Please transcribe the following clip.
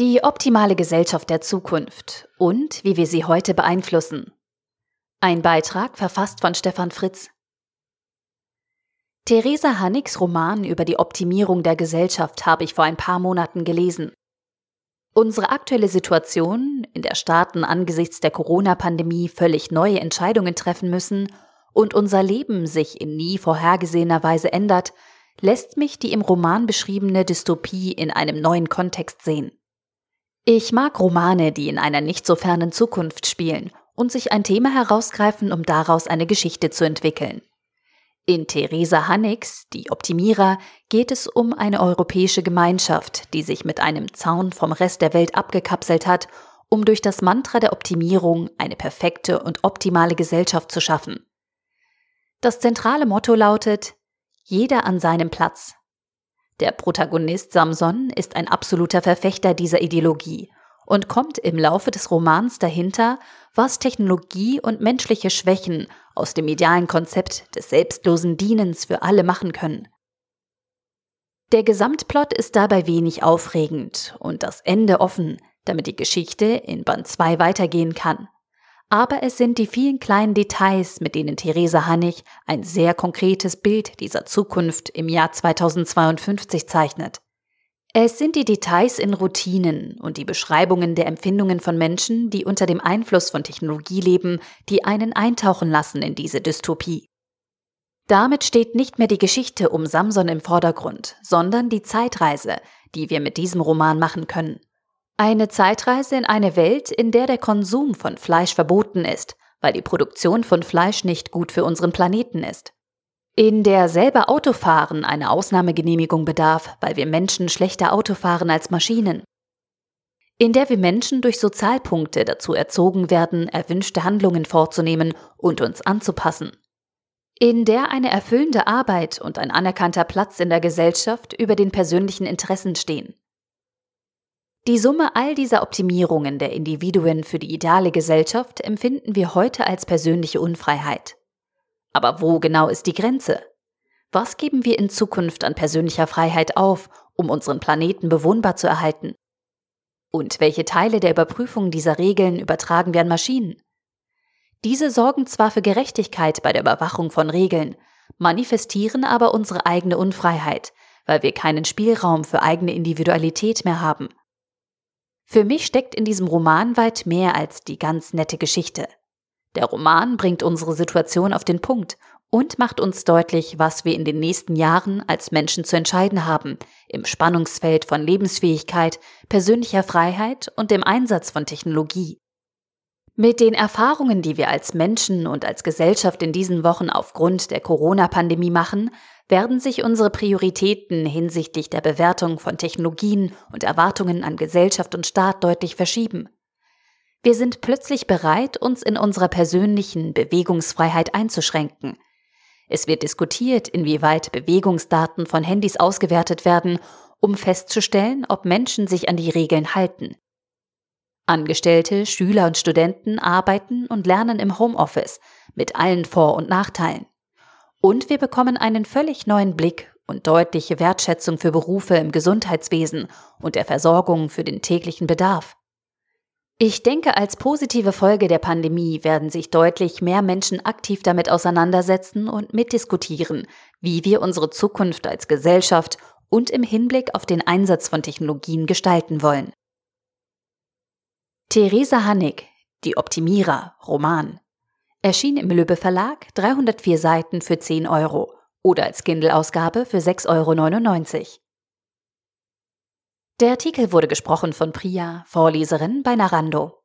Die optimale Gesellschaft der Zukunft und wie wir sie heute beeinflussen. Ein Beitrag verfasst von Stefan Fritz. Theresa Hannigs Roman über die Optimierung der Gesellschaft habe ich vor ein paar Monaten gelesen. Unsere aktuelle Situation, in der Staaten angesichts der Corona-Pandemie völlig neue Entscheidungen treffen müssen und unser Leben sich in nie vorhergesehener Weise ändert, lässt mich die im Roman beschriebene Dystopie in einem neuen Kontext sehen. Ich mag Romane, die in einer nicht so fernen Zukunft spielen und sich ein Thema herausgreifen, um daraus eine Geschichte zu entwickeln. In Theresa Hannigs, die Optimierer, geht es um eine europäische Gemeinschaft, die sich mit einem Zaun vom Rest der Welt abgekapselt hat, um durch das Mantra der Optimierung eine perfekte und optimale Gesellschaft zu schaffen. Das zentrale Motto lautet Jeder an seinem Platz, der Protagonist Samson ist ein absoluter Verfechter dieser Ideologie und kommt im Laufe des Romans dahinter, was Technologie und menschliche Schwächen aus dem idealen Konzept des selbstlosen Dienens für alle machen können. Der Gesamtplot ist dabei wenig aufregend und das Ende offen, damit die Geschichte in Band 2 weitergehen kann aber es sind die vielen kleinen Details, mit denen Theresa Hannig ein sehr konkretes Bild dieser Zukunft im Jahr 2052 zeichnet. Es sind die Details in Routinen und die Beschreibungen der Empfindungen von Menschen, die unter dem Einfluss von Technologie leben, die einen eintauchen lassen in diese Dystopie. Damit steht nicht mehr die Geschichte um Samson im Vordergrund, sondern die Zeitreise, die wir mit diesem Roman machen können. Eine Zeitreise in eine Welt, in der der Konsum von Fleisch verboten ist, weil die Produktion von Fleisch nicht gut für unseren Planeten ist. In der selber Autofahren eine Ausnahmegenehmigung bedarf, weil wir Menschen schlechter Auto fahren als Maschinen. In der wir Menschen durch Sozialpunkte dazu erzogen werden, erwünschte Handlungen vorzunehmen und uns anzupassen. In der eine erfüllende Arbeit und ein anerkannter Platz in der Gesellschaft über den persönlichen Interessen stehen. Die Summe all dieser Optimierungen der Individuen für die ideale Gesellschaft empfinden wir heute als persönliche Unfreiheit. Aber wo genau ist die Grenze? Was geben wir in Zukunft an persönlicher Freiheit auf, um unseren Planeten bewohnbar zu erhalten? Und welche Teile der Überprüfung dieser Regeln übertragen wir an Maschinen? Diese sorgen zwar für Gerechtigkeit bei der Überwachung von Regeln, manifestieren aber unsere eigene Unfreiheit, weil wir keinen Spielraum für eigene Individualität mehr haben. Für mich steckt in diesem Roman weit mehr als die ganz nette Geschichte. Der Roman bringt unsere Situation auf den Punkt und macht uns deutlich, was wir in den nächsten Jahren als Menschen zu entscheiden haben, im Spannungsfeld von Lebensfähigkeit, persönlicher Freiheit und dem Einsatz von Technologie. Mit den Erfahrungen, die wir als Menschen und als Gesellschaft in diesen Wochen aufgrund der Corona-Pandemie machen, werden sich unsere Prioritäten hinsichtlich der Bewertung von Technologien und Erwartungen an Gesellschaft und Staat deutlich verschieben. Wir sind plötzlich bereit, uns in unserer persönlichen Bewegungsfreiheit einzuschränken. Es wird diskutiert, inwieweit Bewegungsdaten von Handys ausgewertet werden, um festzustellen, ob Menschen sich an die Regeln halten. Angestellte, Schüler und Studenten arbeiten und lernen im Homeoffice mit allen Vor- und Nachteilen. Und wir bekommen einen völlig neuen Blick und deutliche Wertschätzung für Berufe im Gesundheitswesen und der Versorgung für den täglichen Bedarf. Ich denke, als positive Folge der Pandemie werden sich deutlich mehr Menschen aktiv damit auseinandersetzen und mitdiskutieren, wie wir unsere Zukunft als Gesellschaft und im Hinblick auf den Einsatz von Technologien gestalten wollen. Theresa Hannig, Die Optimierer, Roman. Erschien im Lübbe Verlag, 304 Seiten für 10 Euro oder als Kindle-Ausgabe für 6,99 Euro. Der Artikel wurde gesprochen von Priya, Vorleserin bei Narando.